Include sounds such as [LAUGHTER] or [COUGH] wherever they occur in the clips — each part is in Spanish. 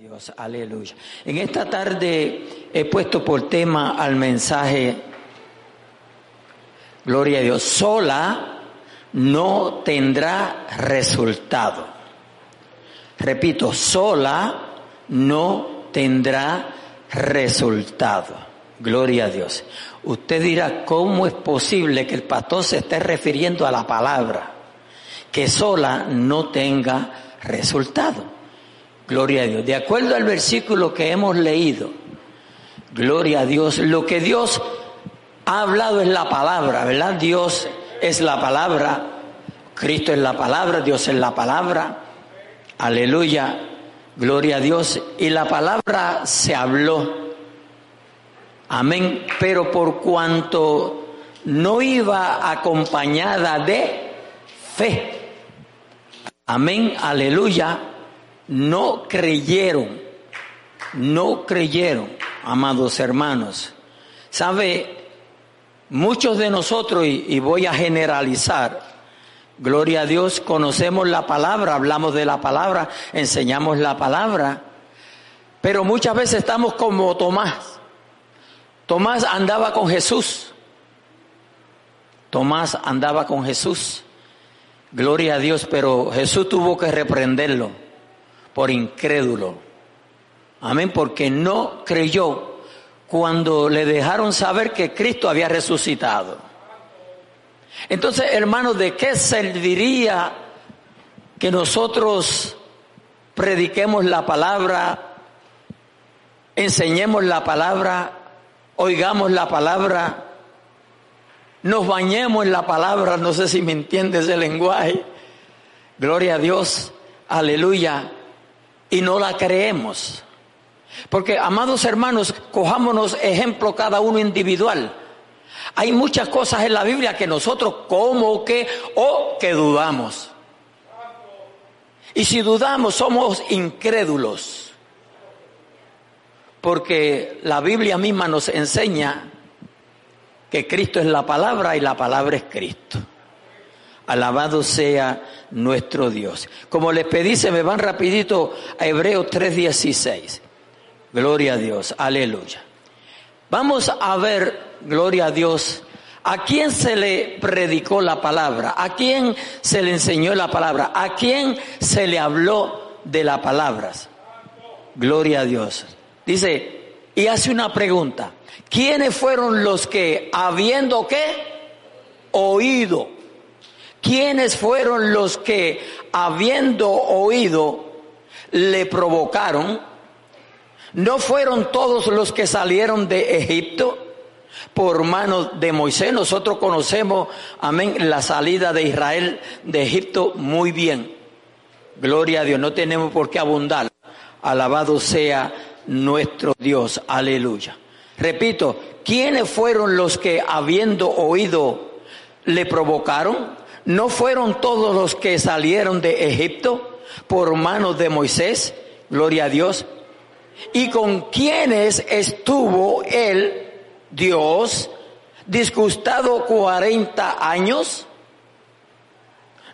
Dios, aleluya. En esta tarde he puesto por tema al mensaje, gloria a Dios, sola no tendrá resultado. Repito, sola no tendrá resultado. Gloria a Dios. Usted dirá, ¿cómo es posible que el pastor se esté refiriendo a la palabra? Que sola no tenga resultado. Gloria a Dios. De acuerdo al versículo que hemos leído, gloria a Dios, lo que Dios ha hablado es la palabra, ¿verdad? Dios es la palabra, Cristo es la palabra, Dios es la palabra. Aleluya, gloria a Dios. Y la palabra se habló. Amén. Pero por cuanto no iba acompañada de fe. Amén, aleluya. No creyeron. No creyeron, amados hermanos. ¿Sabe? Muchos de nosotros, y, voy a generalizar, gloria a Dios, conocemos la palabra, hablamos de la palabra, enseñamos la palabra, pero muchas veces estamos como Tomás. Tomás andaba con Jesús. Tomás andaba con Jesús. Gloria a Dios, pero Jesús tuvo que reprenderlo por incrédulo. Amén, porque no creyó cuando le dejaron saber que Cristo había resucitado. Entonces, hermanos, ¿de qué serviría que nosotros prediquemos la palabra, enseñemos la palabra, oigamos la palabra, nos bañemos en la palabra, no sé si me entiendes el lenguaje, gloria a Dios, aleluya, y no la creemos. Porque, amados hermanos, cojámonos ejemplo cada uno individual. Hay muchas cosas en la Biblia que nosotros como que o que dudamos. Y si dudamos somos incrédulos porque la Biblia misma nos enseña que Cristo es la palabra y la palabra es Cristo. Alabado sea nuestro Dios. Como les pedí, se me van rapidito a Hebreos 3:16. Gloria a Dios, aleluya. Vamos a ver, gloria a Dios, a quién se le predicó la palabra, a quién se le enseñó la palabra, a quién se le habló de las palabras. Gloria a Dios. Dice, y hace una pregunta. ¿Quiénes fueron los que, habiendo qué? Oído. ¿Quiénes fueron los que, habiendo oído, le provocaron? ¿No fueron todos los que salieron de Egipto por manos de Moisés? Nosotros conocemos, amén, la salida de Israel de Egipto muy bien. Gloria a Dios, no tenemos por qué abundar. Alabado sea nuestro Dios. Aleluya. Repito, ¿quiénes fueron los que habiendo oído le provocaron? ¿No fueron todos los que salieron de Egipto por manos de Moisés? Gloria a Dios. ¿Y con quiénes estuvo él, Dios, disgustado 40 años?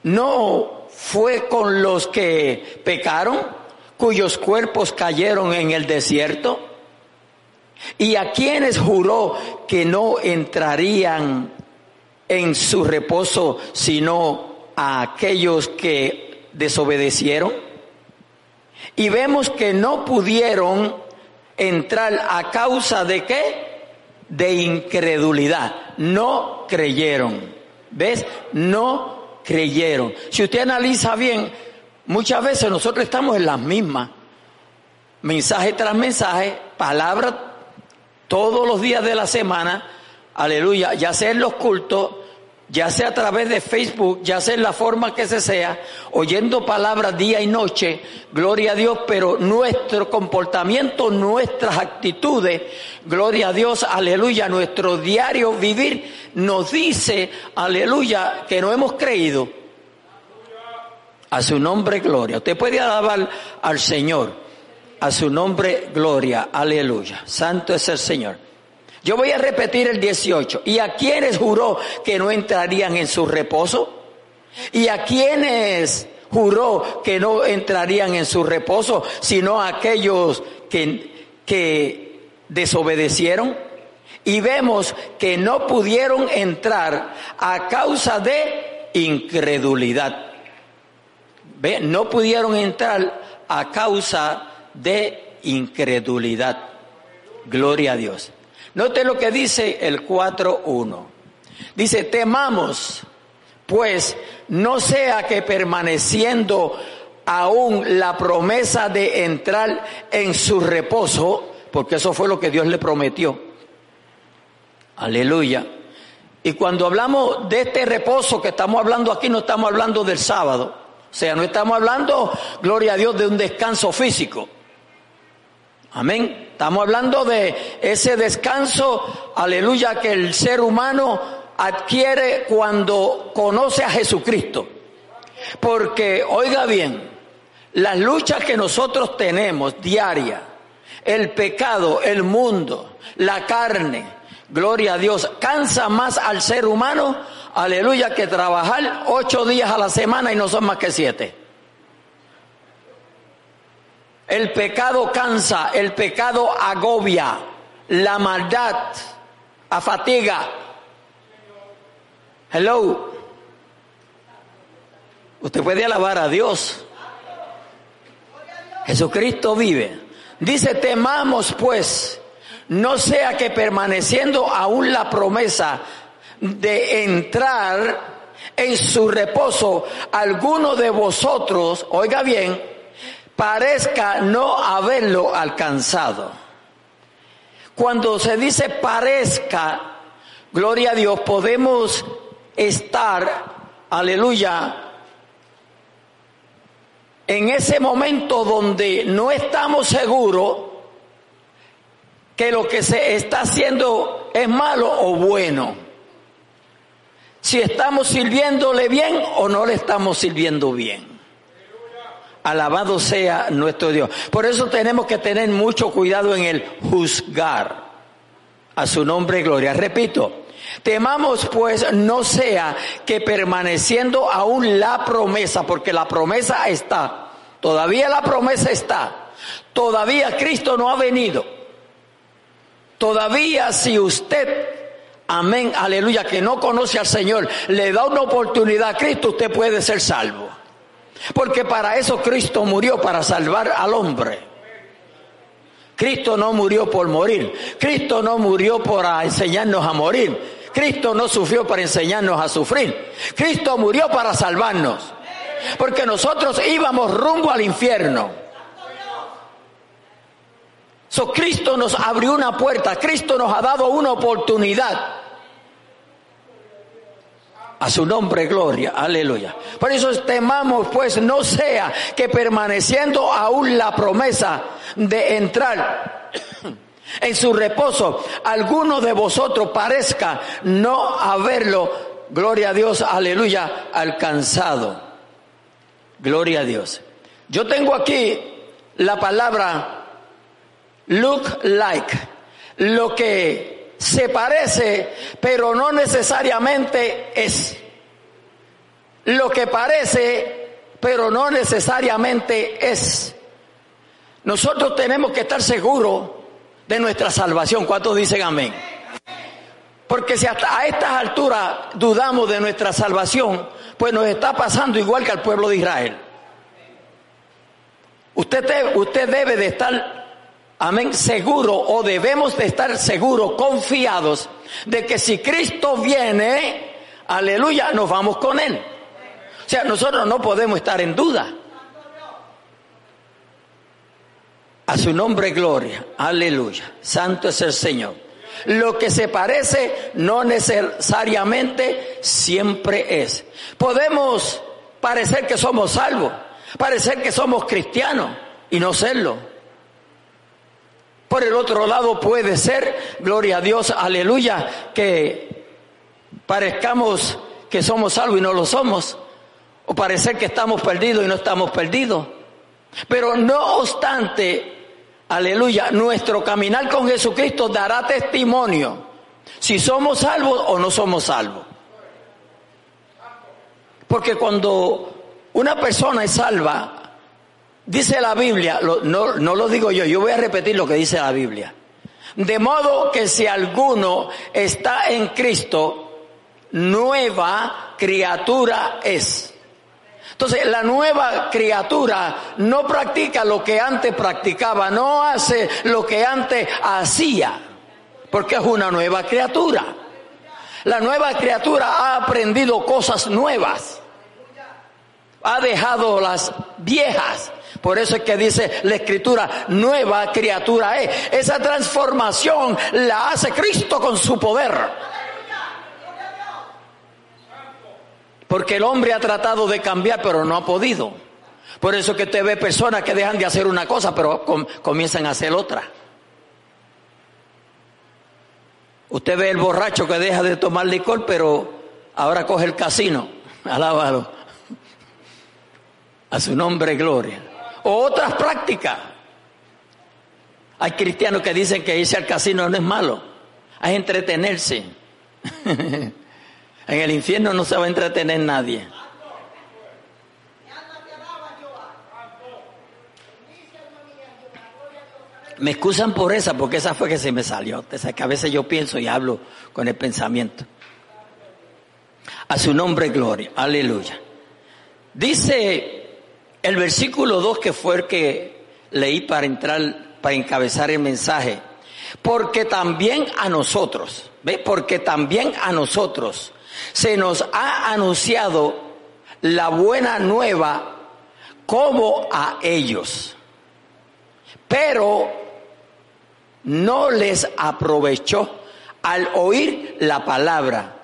¿No fue con los que pecaron? cuyos cuerpos cayeron en el desierto? ¿Y a quienes juró que no entrarían en su reposo sino a aquellos que desobedecieron? Y vemos que no pudieron entrar a causa de qué? De incredulidad. No creyeron. ¿Ves? No creyeron. Si usted analiza bien, Muchas veces nosotros estamos en las mismas, mensaje tras mensaje, palabra todos los días de la semana, aleluya, ya sea en los cultos, ya sea a través de Facebook, ya sea en la forma que se sea, oyendo palabras día y noche, gloria a Dios, pero nuestro comportamiento, nuestras actitudes, gloria a Dios, aleluya, nuestro diario vivir nos dice, aleluya, que no hemos creído. A su nombre, gloria. Usted puede alabar al Señor. A su nombre, gloria. Aleluya. Santo es el Señor. Yo voy a repetir el 18. ¿Y a quienes juró que no entrarían en su reposo? ¿Y a quienes juró que no entrarían en su reposo, sino aquellos que, que desobedecieron. Y vemos que no pudieron entrar a causa de incredulidad. No pudieron entrar a causa de incredulidad. Gloria a Dios. Note lo que dice el 4.1. Dice, temamos, pues no sea que permaneciendo aún la promesa de entrar en su reposo, porque eso fue lo que Dios le prometió. Aleluya. Y cuando hablamos de este reposo que estamos hablando aquí, no estamos hablando del sábado. O sea, no estamos hablando, gloria a Dios, de un descanso físico. Amén. Estamos hablando de ese descanso, aleluya, que el ser humano adquiere cuando conoce a Jesucristo. Porque, oiga bien, las luchas que nosotros tenemos diaria, el pecado, el mundo, la carne, gloria a Dios, cansa más al ser humano, aleluya, que trabajar ocho días a la semana y no son más que siete. El pecado cansa, el pecado agobia, la maldad afatiga. Hello. Usted puede alabar a Dios. Jesucristo vive. Dice, temamos pues, no sea que permaneciendo aún la promesa de entrar en su reposo, alguno de vosotros, oiga bien, parezca no haberlo alcanzado. Cuando se dice parezca, gloria a Dios, podemos estar, aleluya, en ese momento donde no estamos seguros que lo que se está haciendo es malo o bueno. Si estamos sirviéndole bien o no le estamos sirviendo bien. Alabado sea nuestro Dios. Por eso tenemos que tener mucho cuidado en el juzgar. A su nombre, gloria. Repito, temamos pues no sea que permaneciendo aún la promesa, porque la promesa está, todavía la promesa está, todavía Cristo no ha venido. Todavía si usted Amén, aleluya, que no conoce al Señor, le da una oportunidad a Cristo, usted puede ser salvo. Porque para eso Cristo murió, para salvar al hombre. Cristo no murió por morir. Cristo no murió para enseñarnos a morir. Cristo no sufrió para enseñarnos a sufrir. Cristo murió para salvarnos. Porque nosotros íbamos rumbo al infierno. So, Cristo nos abrió una puerta. Cristo nos ha dado una oportunidad. A su nombre, gloria, aleluya. Por eso temamos, pues, no sea que permaneciendo aún la promesa de entrar en su reposo, alguno de vosotros parezca no haberlo, gloria a Dios, aleluya, alcanzado. Gloria a Dios. Yo tengo aquí la palabra look like, lo que se parece, pero no necesariamente es. Lo que parece, pero no necesariamente es. Nosotros tenemos que estar seguros de nuestra salvación. ¿Cuántos dicen amén? Porque si hasta a estas alturas dudamos de nuestra salvación, pues nos está pasando igual que al pueblo de Israel. Usted, usted debe de estar amén, seguro o debemos de estar seguros, confiados de que si Cristo viene, aleluya, nos vamos con Él. O sea, nosotros no podemos estar en duda. A su nombre gloria, aleluya, santo es el Señor. Lo que se parece no necesariamente siempre es. Podemos parecer que somos salvos, parecer que somos cristianos y no serlo. Por el otro lado puede ser, gloria a Dios, aleluya, que parezcamos que somos salvos y no lo somos, o parecer que estamos perdidos y no estamos perdidos. Pero no obstante, aleluya, nuestro caminar con Jesucristo dará testimonio si somos salvos o no somos salvos. Porque cuando Una persona es salva, dice la Biblia, no, no lo digo yo, yo voy a repetir lo que dice la Biblia. De modo que si alguno está en Cristo, nueva criatura es. Entonces, la nueva criatura no practica lo que antes practicaba, no hace lo que antes hacía, porque es una nueva criatura. La nueva criatura ha aprendido cosas nuevas, ha dejado las viejas. Por eso es que dice la escritura, nueva criatura es. Esa transformación la hace Cristo con su poder. Porque el hombre ha tratado de cambiar, pero no ha podido. Por eso que usted ve personas que dejan de hacer una cosa, pero comienzan a hacer otra. Usted ve el borracho que deja de tomar licor, pero ahora coge el casino. [LAUGHS] Alábalo. A su nombre, gloria. O otras prácticas. Hay cristianos que dicen que irse al casino no es malo. Hay entretenerse. [LAUGHS] En el infierno no se va a entretener nadie. Me excusan por esa, porque esa fue que se me salió. Que a veces yo pienso y hablo con el pensamiento. A su nombre, gloria. Aleluya. Dice el versículo 2 que fue el que leí para entrar, para encabezar el mensaje. Porque también a nosotros, ¿ve? Porque también a nosotros se nos ha anunciado la buena nueva como a ellos. Pero no les aprovechó al oír la palabra.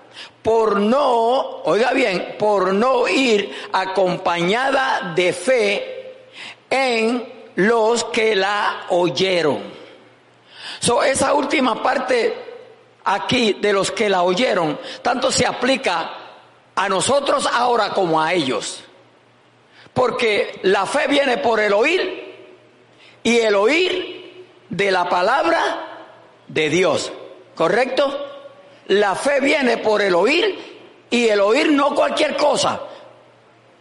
Por no, oiga bien, por no ir acompañada de fe en los que la oyeron. So, esa última parte aquí de los que la oyeron, tanto se aplica a nosotros ahora como a ellos. Porque la fe viene por el oír y el oír de la palabra de Dios. ¿Correcto? La fe viene por el oír y el oír no cualquier cosa.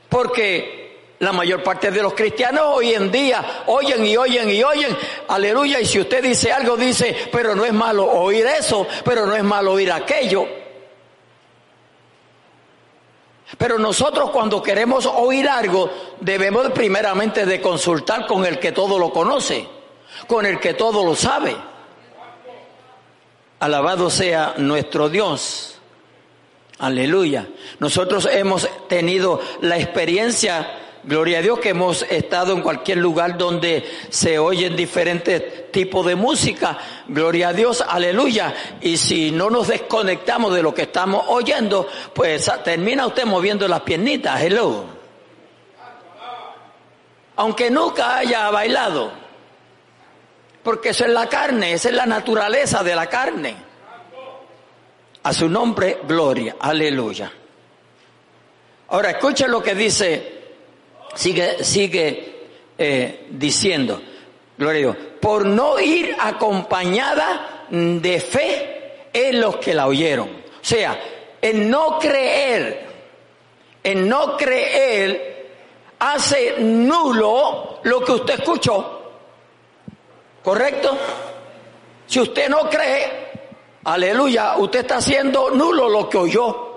Porque la mayor parte de los cristianos hoy en día oyen y oyen y oyen, aleluya, y si usted dice algo, dice, pero no es malo oír eso, pero no es malo oír aquello. Pero nosotros cuando queremos oír algo, debemos primeramente de consultar con el que todo lo conoce, con el que todo lo sabe. Alabado sea nuestro Dios. Aleluya. Nosotros hemos tenido la experiencia Gloria a Dios que hemos estado en cualquier lugar donde se oyen diferentes tipos de música. Gloria a Dios, aleluya. Y si no nos desconectamos de lo que estamos oyendo, pues termina usted moviendo las piernitas. Hello. Aunque nunca haya bailado. Porque eso es la carne, esa es la naturaleza de la carne. A su nombre, gloria. Aleluya. Ahora escuchen lo que dice sigue, sigue eh, diciendo, gloria a Dios, por no ir acompañada de fe en los que la oyeron. O sea, en no creer, en no creer, hace nulo lo que usted escuchó. ¿Correcto? Si usted no cree, aleluya, usted está haciendo nulo lo que oyó.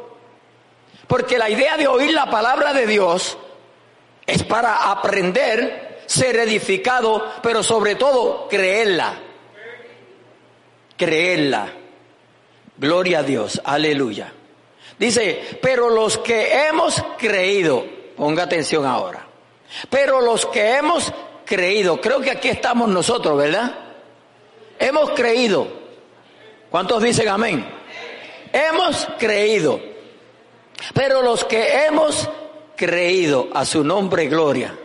Porque la idea de oír la palabra de Dios es para aprender, ser edificado, pero sobre todo creerla. Creerla. Gloria a Dios, aleluya. Dice, pero los que hemos creído, ponga atención ahora, pero los que hemos creído, creo que aquí estamos nosotros, ¿verdad? Hemos creído. ¿Cuántos dicen amén? Hemos creído. Pero los que hemos creído a su nombre gloria.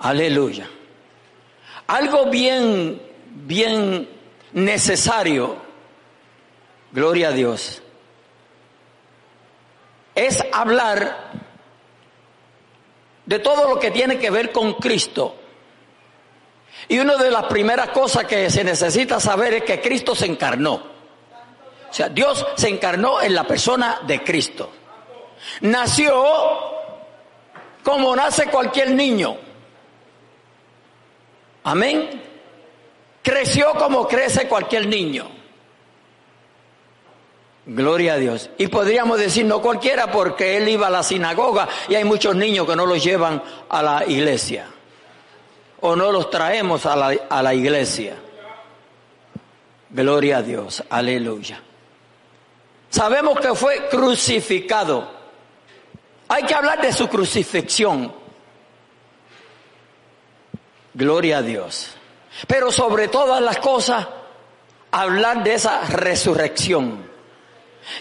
Aleluya. Algo bien, bien necesario, gloria a Dios, es hablar de todo lo que tiene que ver con Cristo. Y una de las primeras cosas que se necesita saber es que Cristo se encarnó. O sea, Dios se encarnó en la persona de Cristo. nació como nace cualquier niño. Amén. Creció como crece cualquier niño. Gloria a Dios. Y podríamos decir no cualquiera porque él iba a la sinagoga y hay muchos niños que no los llevan a la iglesia. O no los traemos a la, a la iglesia. Gloria a Dios. Aleluya. Sabemos que fue crucificado. Hay que hablar de su crucifixión. Gloria a Dios. Pero sobre todas las cosas, hablar de esa resurrección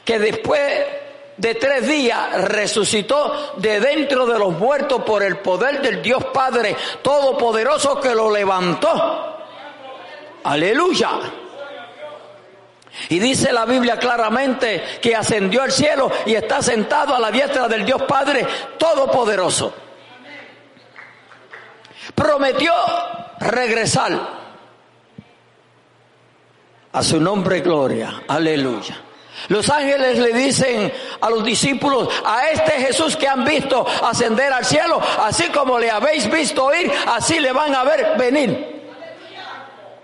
que después de tres días resucitó de dentro de los muertos por el poder del Dios Padre Todopoderoso que lo levantó. Aleluya. Y dice la Biblia claramente que ascendió al cielo y está sentado a la diestra del Dios Padre Todopoderoso. Prometió regresar. A su nombre gloria. Aleluya. Los ángeles le dicen a los discípulos, a este Jesús que han visto ascender al cielo, así como le habéis visto ir, así le van a ver venir.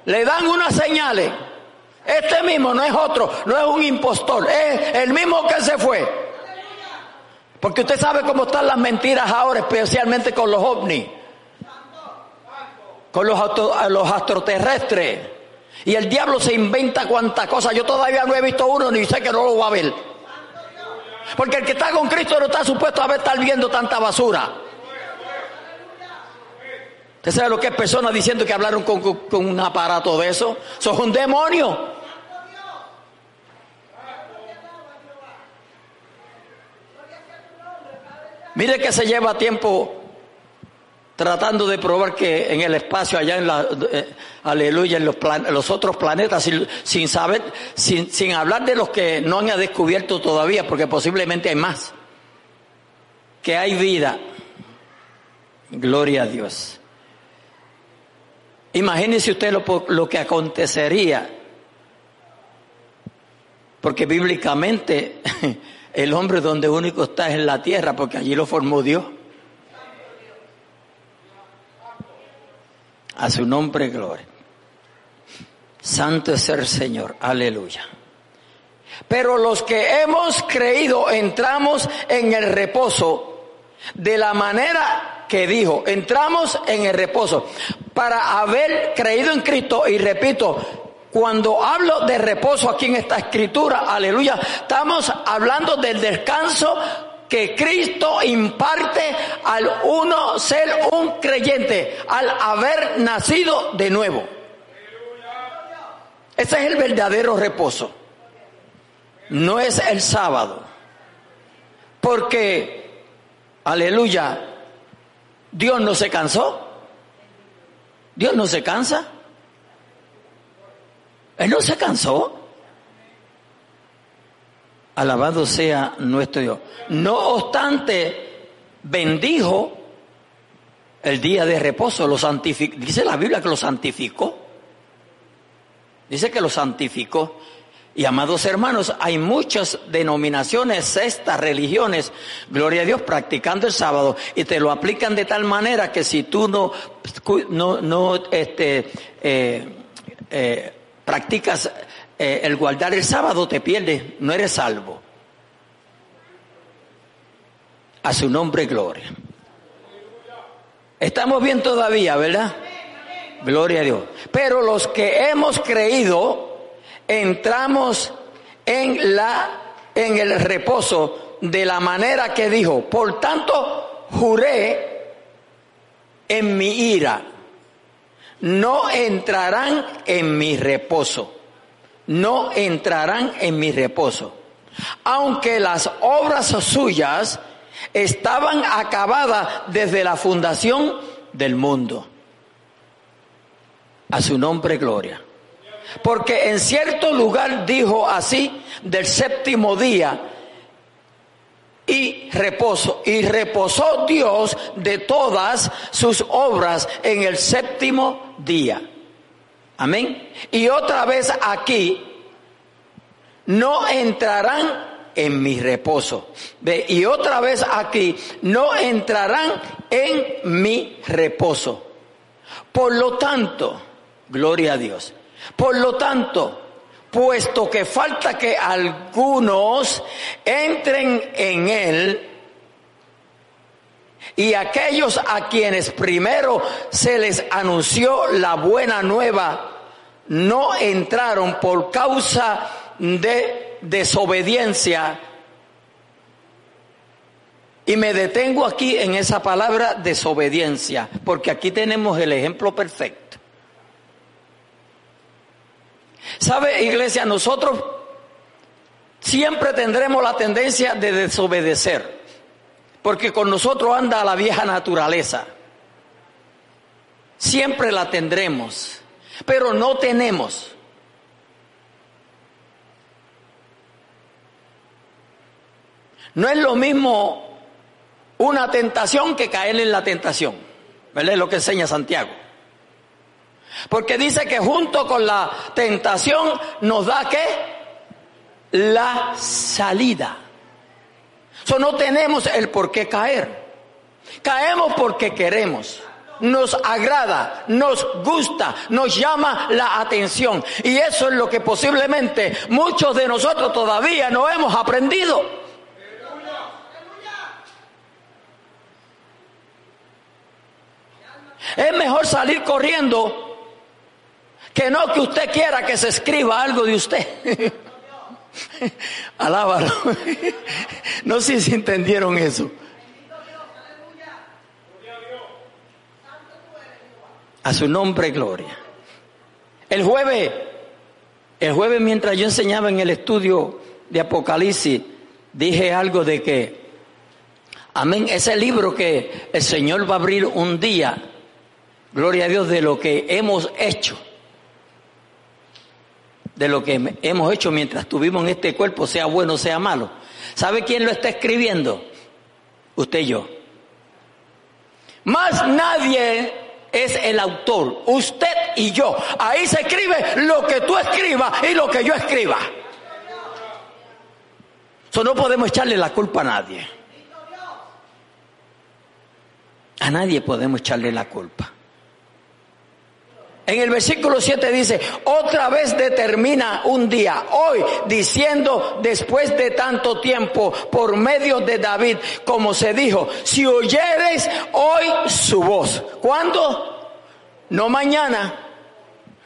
Le dan unas señales. Este mismo no es otro, no es un impostor, es el mismo que se fue. Porque usted sabe cómo están las mentiras ahora, especialmente con los ovnis, con los, los astroterrestres. Y el diablo se inventa cuantas cosas. Yo todavía no he visto uno ni sé que no lo va a ver. Porque el que está con Cristo no está supuesto a ver estar viendo tanta basura. ¿Usted sabe lo que es personas diciendo que hablaron con, un aparato de eso? Sos un demonio. Mire que se lleva tiempo tratando de probar que en el espacio allá en la eh, aleluya en los, los otros planetas sin, saber sin, sin, hablar de los que no han descubierto todavía porque posiblemente hay más. Que hay vida. Gloria a Dios. Imagínese usted lo, lo que acontecería. Porque bíblicamente [LAUGHS] el hombre donde único está es en la tierra porque allí lo formó Dios A su nombre, gloria. Santo es el Señor. Aleluya. Pero los que hemos creído entramos en el reposo de la manera que dijo. Entramos en el reposo para haber creído en Cristo. Y repito, cuando hablo de reposo aquí en esta escritura, aleluya, estamos hablando del descanso que Cristo imparte al uno ser un creyente, al haber nacido de nuevo. Ese es el verdadero reposo. No es el sábado. Porque, aleluya, Dios no se cansó. Dios no se cansa. Él no se cansó. Alabado sea nuestro Dios. No obstante, bendijo el día de reposo, lo santificó. Dice la Biblia que lo santificó. Dice que lo santificó. Y amados hermanos, hay muchas denominaciones, estas religiones, gloria a Dios, practicando el sábado y te lo aplican de tal manera que si tú no, no, no este, eh, eh, practicas eh, el guardar el sábado te pierde, no eres salvo. A su nombre, gloria. Estamos bien todavía, ¿verdad? Gloria a Dios. Pero los que hemos creído, entramos en la, en el reposo de la manera que dijo. Por tanto, juré en mi ira, no entrarán en mi reposo no entrarán en mi reposo. Aunque las obras suyas estaban acabadas desde la fundación del mundo. A su nombre gloria. Porque en cierto lugar dijo así del séptimo día y reposo. Y reposó Dios de todas sus obras en el séptimo día. Amén. Y otra vez aquí, no entrarán en mi reposo. Ve, y otra vez aquí, no entrarán en mi reposo. Por lo tanto, gloria a Dios. Por lo tanto, puesto que falta que algunos entren en él, y aquellos a quienes primero se les anunció la buena nueva, no entraron por causa de desobediencia. Y me detengo aquí en esa palabra desobediencia, porque aquí tenemos el ejemplo perfecto. ¿Sabe, iglesia? Nosotros siempre tendremos la tendencia de desobedecer, porque con nosotros anda la vieja naturaleza. Siempre la tendremos, pero no tenemos. No es lo mismo una tentación que caer en la tentación. ¿Verdad? Es lo que enseña Santiago. Porque dice que junto con la tentación nos da qué? La salida. So, no tenemos el por qué caer. Caemos porque queremos. Nos agrada, nos gusta, nos llama la atención. Y eso es lo que posiblemente muchos de nosotros todavía no hemos aprendido. Es mejor salir corriendo que no que usted quiera que se escriba algo de usted. [LAUGHS] [LAUGHS] Alábalo. [LAUGHS] No sé si entendieron eso. A su nombre, gloria. El jueves, el jueves mientras yo enseñaba en el estudio de Apocalipsis, dije algo de que, amén, ese libro que el Señor va a abrir un día, gloria a Dios, de lo que hemos hecho de lo que hemos hecho mientras estuvimos en este cuerpo, sea bueno o sea malo. ¿Sabe quién lo está escribiendo? Usted y yo. Más nadie es el autor, usted y yo. Ahí se escribe lo que tú escribas y lo que yo escriba. Eso no podemos echarle la culpa a nadie. A nadie podemos echarle la culpa. En el versículo 7 dice, otra vez determina un día, hoy, diciendo después de tanto tiempo, por medio de David, como se dijo, si oyeres hoy su voz. ¿Cuándo? No mañana,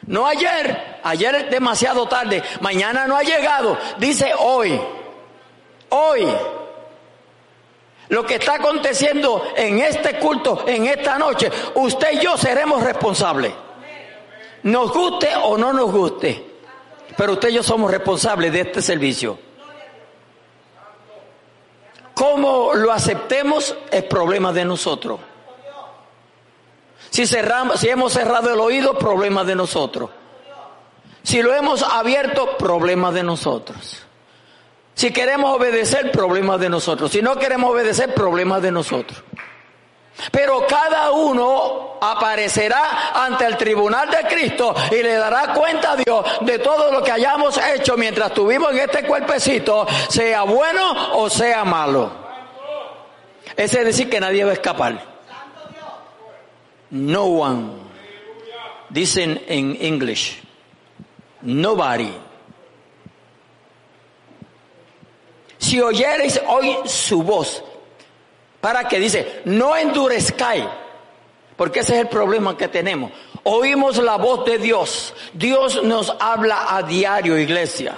no ayer, ayer es demasiado tarde, mañana no ha llegado, dice hoy, hoy. Lo que está aconteciendo en este culto, en esta noche, usted y yo seremos responsables. Nos guste o no nos guste. Pero usted y yo somos responsables de este servicio. Cómo lo aceptemos es problema de nosotros. Si cerramos, si hemos cerrado el oído, problema de nosotros. Si lo hemos abierto, problema de nosotros. Si queremos obedecer, problema de nosotros. Si no queremos obedecer, problema de nosotros. Pero cada uno aparecerá ante el tribunal de Cristo y le dará cuenta a Dios de todo lo que hayamos hecho mientras estuvimos en este cuerpecito, sea bueno o sea malo. Ese es decir que nadie va a escapar. No one. Dicen en English. Nobody. Si oyereis hoy su voz, para que dice, no endurezcáis, porque ese es el problema que tenemos. Oímos la voz de Dios. Dios nos habla a diario, iglesia.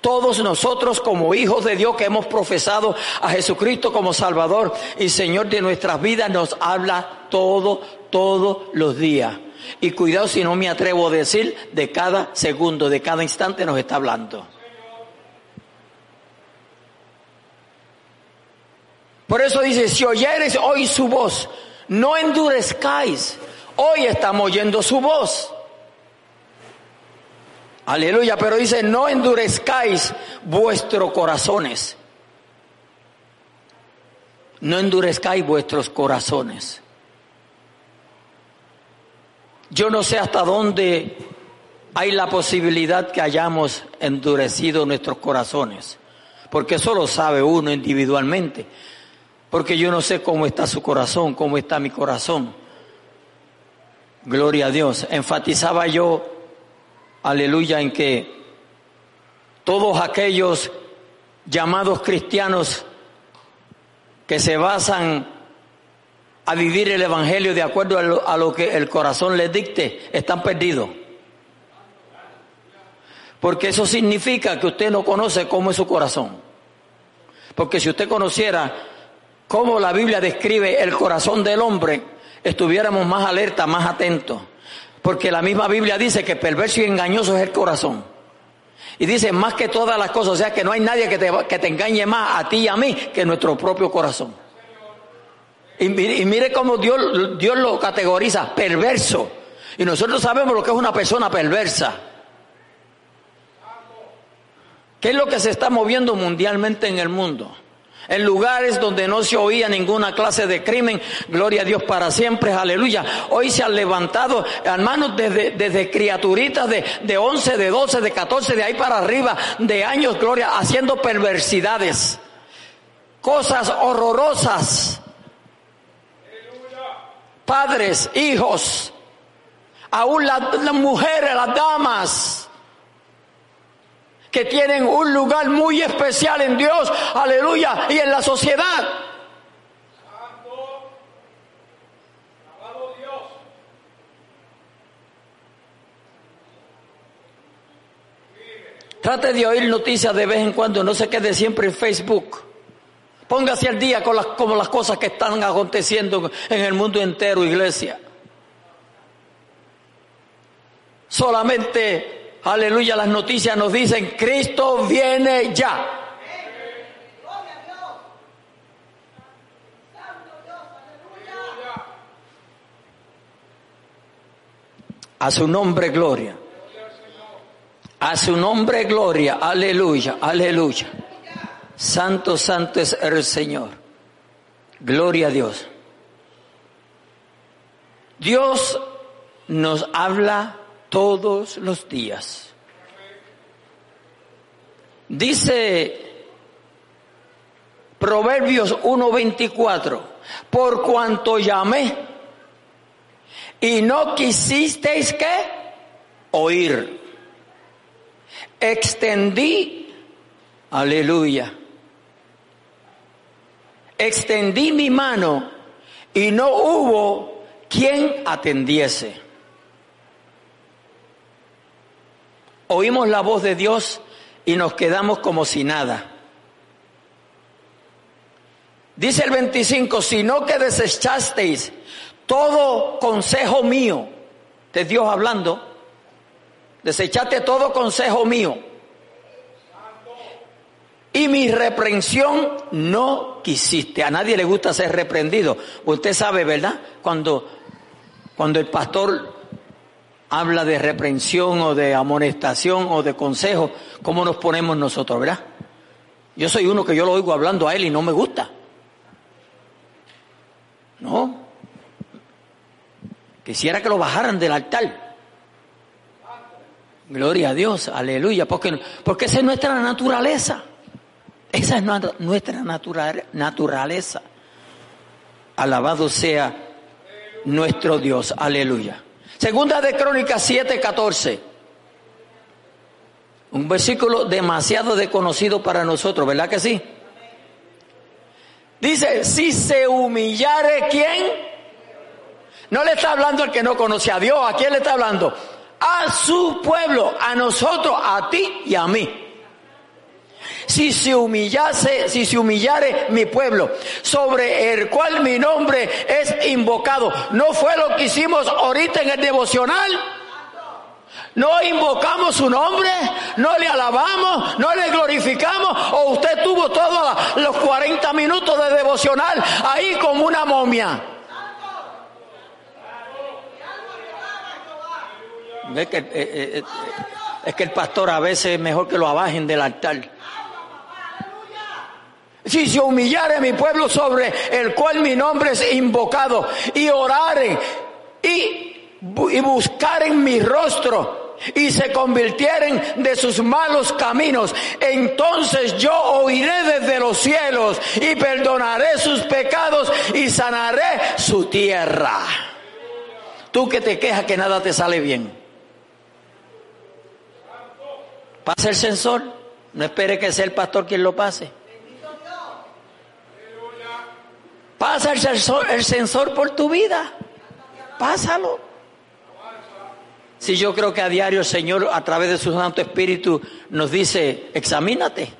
Todos nosotros como hijos de Dios que hemos profesado a Jesucristo como Salvador y Señor de nuestras vidas, nos habla todo, todos los días. Y cuidado si no me atrevo a decir, de cada segundo, de cada instante nos está hablando. Por eso dice, si oyeres hoy su voz, no endurezcáis. Hoy estamos oyendo su voz. Aleluya, pero dice, no endurezcáis vuestros corazones. No endurezcáis vuestros corazones. Yo no sé hasta dónde hay la posibilidad que hayamos endurecido nuestros corazones. porque eso lo sabe uno individualmente, porque yo no sé cómo está su corazón, cómo está mi corazón. Gloria a Dios. Enfatizaba yo, aleluya, en que todos aquellos llamados cristianos que se basan a vivir el Evangelio de acuerdo a lo, a lo, que el corazón les dicte, están perdidos. Porque eso significa que usted no conoce cómo es su corazón. Porque si usted conociera cómo la Biblia describe el corazón del hombre, estuviéramos más alerta, más atentos. Porque la misma Biblia dice que perverso y engañoso es el corazón. Y dice más que todas las cosas, o sea que no hay nadie que te, que te engañe más a ti y a mí que nuestro propio corazón. Y mire, y mire cómo Dios, Dios lo categoriza, perverso. Y nosotros sabemos lo que es una persona perversa. ¿Qué es lo que se está moviendo mundialmente en el mundo? En lugares donde no se oía ninguna clase de crimen, gloria a Dios para siempre, aleluya. Hoy se han levantado, hermanos, desde, criaturitas de, de 11, de 12, de 14, de ahí para arriba, de años, gloria, haciendo perversidades. Cosas horrorosas. Padres, hijos, aún las mujeres, las damas que tienen un lugar muy especial en Dios, aleluya, y en la sociedad. Trate de oír noticias de vez en cuando, no se quede siempre en Facebook. Póngase al día con las, como las cosas que están aconteciendo en el mundo entero, iglesia. Solamente, aleluya, las noticias nos dicen, Cristo viene ya. A su nombre, gloria. A su nombre, gloria. Aleluya, aleluya. Santo, santo es el Señor. Gloria a Dios. Dios nos habla todos los días. Dice Proverbios 1:24, por cuanto llamé y no quisisteis que oír, extendí, aleluya, extendí mi mano y no hubo quien atendiese. Oímos la voz de Dios y nos quedamos como si nada. Dice el 25, sino que desechasteis todo consejo mío, de Dios hablando, desechaste todo consejo mío y mi reprensión no quisiste. A nadie le gusta ser reprendido. Usted sabe, ¿verdad? Cuando, cuando el pastor habla de reprensión o de amonestación o de consejo, ¿cómo nos ponemos nosotros, verdad? Yo soy uno que yo lo oigo hablando a él y no me gusta. No. Quisiera que lo bajaran del altar. Gloria a Dios, aleluya, porque, porque esa es nuestra naturaleza. Esa es nuestra naturaleza. Alabado sea nuestro Dios, aleluya. Segunda de Crónicas 7, 14. Un versículo demasiado desconocido para nosotros, ¿verdad que sí? Dice, si se humillare, ¿quién? No le está hablando al que no conoce a Dios, ¿a quién le está hablando? A su pueblo, a nosotros, a ti y a mí. Si se humillase, si se humillare mi pueblo, sobre el cual mi nombre es invocado. ¿No fue lo que hicimos ahorita en el devocional? No invocamos su nombre, no le alabamos, no le glorificamos, o usted tuvo todos los 40 minutos de devocional ahí como una momia. Es que, eh, eh, eh, es que el pastor a veces es mejor que lo abajen del altar. Si se humillare mi pueblo sobre el cual mi nombre es invocado y oraren y, y buscaren mi rostro y se convirtieren de sus malos caminos, entonces yo oiré desde los cielos y perdonaré sus pecados y sanaré su tierra. Tú que te quejas que nada te sale bien. Pasa el censor, no espere que sea el pastor quien lo pase. Pasa el censor por tu vida. Pásalo. Si yo creo que a diario el Señor, a través de su Santo Espíritu, nos dice, examínate.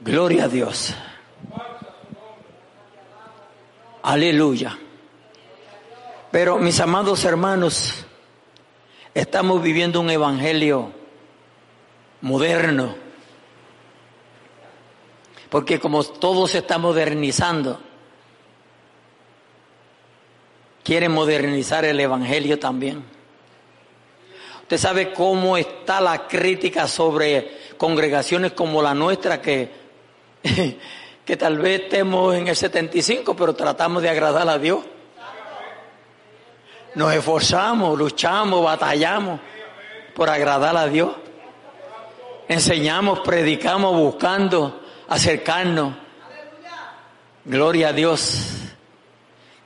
Gloria a Dios. Aleluya. Pero mis amados hermanos, estamos viviendo un evangelio moderno. Porque como todo se está modernizando, quiere modernizar el Evangelio también. Usted sabe cómo está la crítica sobre congregaciones como la nuestra que, [LAUGHS] que tal vez estemos en el 75, pero tratamos de agradar a Dios. Nos esforzamos, luchamos, batallamos por agradar a Dios. Enseñamos, predicamos, buscando acercarnos. Gloria a Dios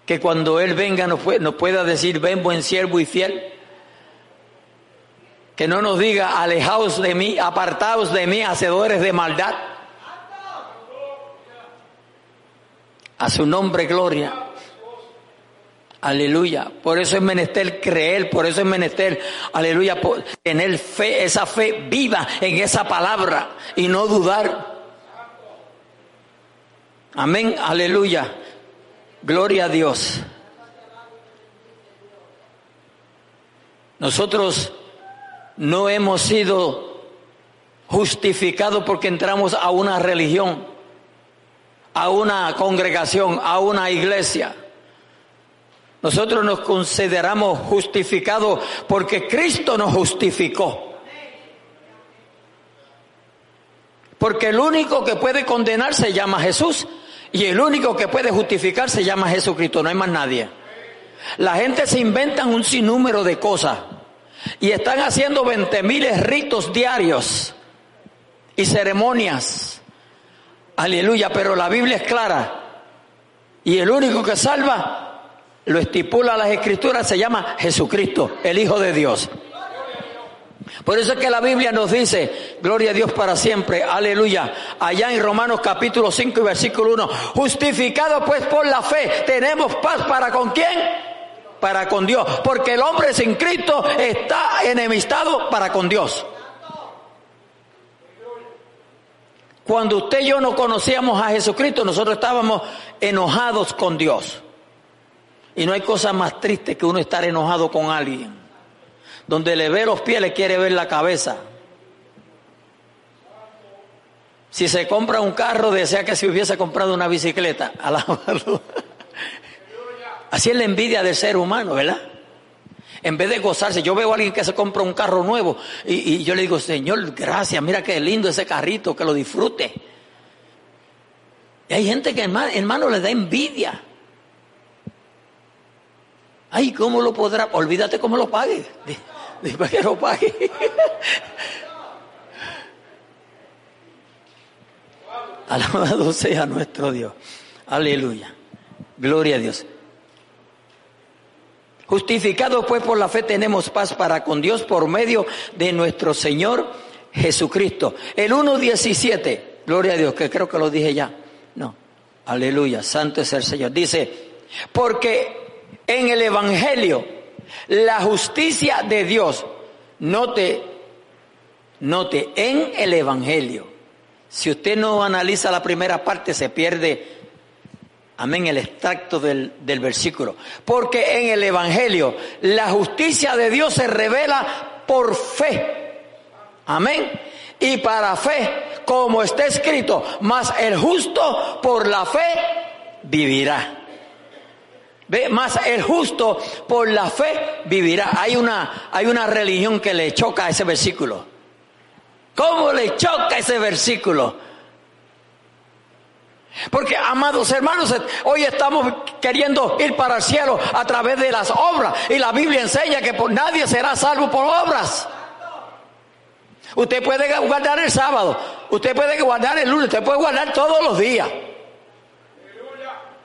que cuando Él venga nos, pueda decir, ven buen siervo y fiel. Que no nos diga, alejaos de mí, apartaos de mí, hacedores de maldad. A su nombre, gloria. Aleluya. Por eso es menester creer, por eso es menester, aleluya, tener fe, esa fe viva en esa palabra y no dudar. Amén, aleluya. Gloria a Dios. Nosotros no hemos sido justificados porque entramos a una religión, a una congregación, a una iglesia. Nosotros nos consideramos justificados porque Cristo nos justificó. Porque el único que puede condenar se llama Jesús. Y el único que puede justificar se llama Jesucristo, no hay más nadie. La gente se inventan un sinnúmero de cosas y están haciendo veinte miles ritos diarios y ceremonias. Aleluya, pero la Biblia es clara. Y el único que salva, lo estipula las escrituras, se llama Jesucristo, el Hijo de Dios. Por eso es que la Biblia nos dice, gloria a Dios para siempre, aleluya, allá en Romanos capítulo 5 y versículo 1, justificado pues por la fe, tenemos paz para con quién? Para con Dios, porque el hombre sin Cristo está enemistado para con Dios. Cuando usted y yo no conocíamos a Jesucristo, nosotros estábamos enojados con Dios. Y no hay cosa más triste que uno estar enojado con alguien. Donde le ve los pies, le quiere ver la cabeza. Si se compra un carro, desea que se hubiese comprado una bicicleta. [LAUGHS] Así es la envidia del ser humano, ¿verdad? En vez de gozarse, yo veo a alguien que se compra un carro nuevo y, yo le digo, Señor, gracias, mira qué lindo ese carrito, que lo disfrute. Y hay gente que hermano, hermano le da envidia. Ay, ¿cómo lo podrá? Olvídate cómo lo pague. [LAUGHS] Pague. Alabado sea nuestro Dios. Aleluya. Gloria a Dios. Justificados pues por la fe tenemos paz para con Dios por medio de nuestro Señor Jesucristo. El 1.17, gloria a Dios, que creo que lo dije ya. No, aleluya, santo es el Señor. Dice, porque en el Evangelio la justicia de Dios, note, note, en el Evangelio. Si usted no analiza la primera parte, se pierde, amén, el extracto del, del versículo. Porque en el Evangelio la justicia de Dios se revela por fe. Amén. Y para fe, como está escrito, mas el justo por la fe vivirá. Ve, más el justo por la fe vivirá. Hay una, hay una religión que le choca a ese versículo. ¿Cómo le choca ese versículo? Porque, amados hermanos, hoy estamos queriendo ir para el cielo a través de las obras. Y la Biblia enseña que por nadie será salvo por obras. Usted puede guardar el sábado, usted puede guardar el lunes, usted puede guardar todos los días.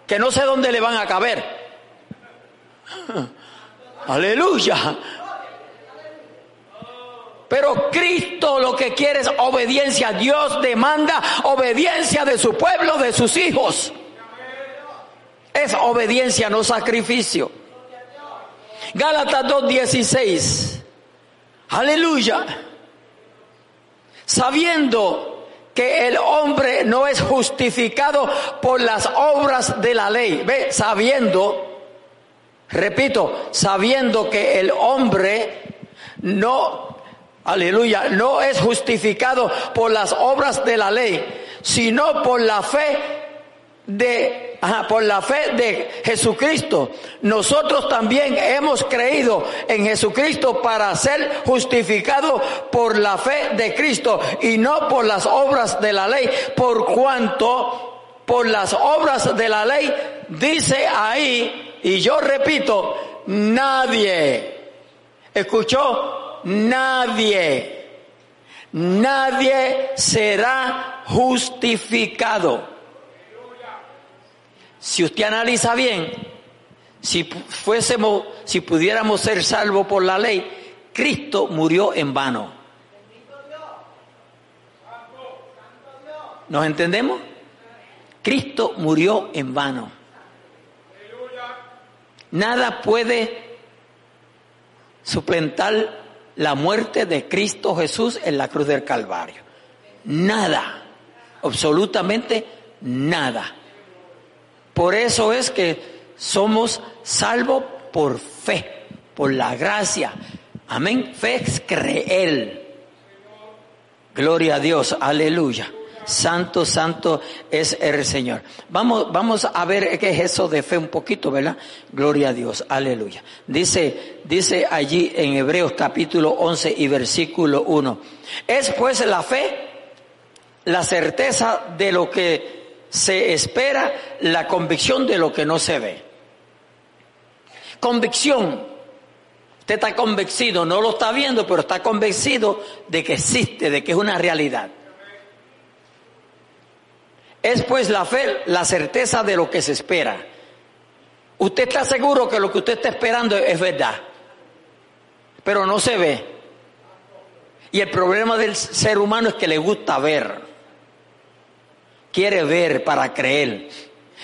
Que no sé dónde le van a caber. [LAUGHS] Aleluya. Pero Cristo lo que quiere es obediencia. Dios demanda obediencia de su pueblo, de sus hijos. Es obediencia, no sacrificio. Gálatas 2.16. Aleluya. Sabiendo que el hombre no es justificado por las obras de la ley. Ve, sabiendo, repito, sabiendo que el hombre no aleluya, no es justificado por las obras de la ley, sino por la fe de, por la fe de Jesucristo. Nosotros también hemos creído en Jesucristo para ser justificado por la fe de Cristo y no por las obras de la ley, por cuanto por las obras de la ley dice ahí, y yo repito, nadie escuchó nadie, nadie será justificado. Si usted analiza bien, si fuésemos, si pudiéramos ser salvos por la ley, Cristo murió en vano. ¿Nos entendemos? Cristo murió en vano. Nada puede suplentar la muerte de Cristo Jesús en la cruz del Calvario. Nada, absolutamente nada. Por eso es que somos salvos por fe, por la gracia. Amén. Fe es creer. Gloria a Dios, aleluya. Santo, santo es el Señor. Vamos, vamos a ver qué es eso de fe un poquito, ¿verdad? Gloria a Dios, aleluya. Dice, dice allí en Hebreos capítulo 11 y versículo 1. Es pues la fe, la certeza de lo que se espera, la convicción de lo que no se ve. Convicción. Usted está convencido, no lo está viendo, pero está convencido de que existe, de que es una realidad. Es pues la fe, la certeza de lo que se espera. Usted está seguro que lo que usted está esperando es verdad, pero no se ve. Y el problema del ser humano es que le gusta ver, quiere ver para creer.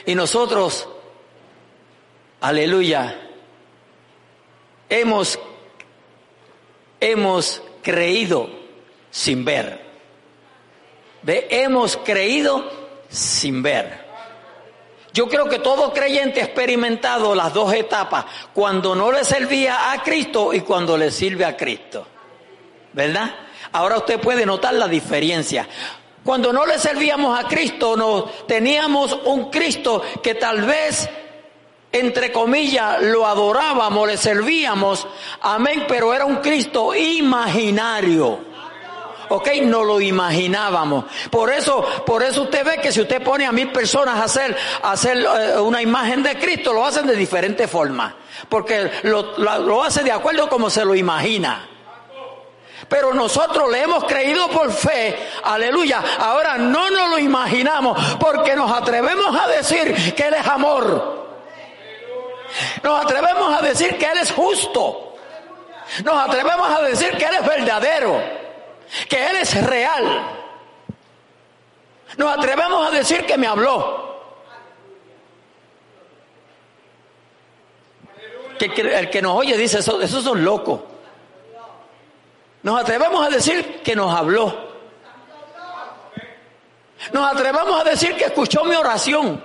Y nosotros, aleluya, hemos, hemos creído sin ver. ¿Ve? Hemos creído sin ver. Yo creo que todo creyente ha experimentado las dos etapas, cuando no le servía a Cristo y cuando le sirve a Cristo. ¿Verdad? Ahora usted puede notar la diferencia. Cuando no le servíamos a Cristo, no teníamos un Cristo que tal vez entre comillas, lo adorábamos, le servíamos, amén, pero era un Cristo imaginario. ¿Ok? No lo imaginábamos. Por eso, por eso usted ve que si usted pone a mil personas a hacer, hacer eh, una imagen de Cristo, lo hacen de diferentes formas, porque lo, lo hace de acuerdo como se lo imagina. Pero nosotros le hemos creído por fe, aleluya. Ahora no nos lo imaginamos porque nos atrevemos a decir que Él es amor. Nos atrevemos a decir que Él es justo. Nos atrevemos a decir que Él es verdadero que Él es real. Nos atrevemos a decir que me habló. Que, el que nos oye dice, eso, esos son locos. Nos atrevemos a decir que nos habló. Nos atrevemos a decir que escuchó mi oración.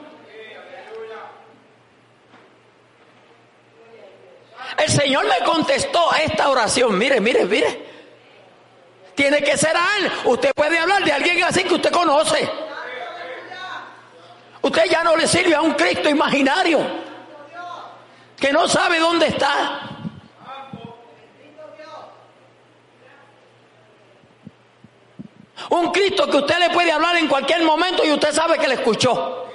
El Señor me contestó esta oración. Mire, mire, mire. Tiene que ser a Él. Usted puede hablar de alguien así que usted conoce. Usted ya no le sirve a un Cristo imaginario que no sabe dónde está. Un Cristo que usted le puede hablar en cualquier momento y usted sabe que le escuchó.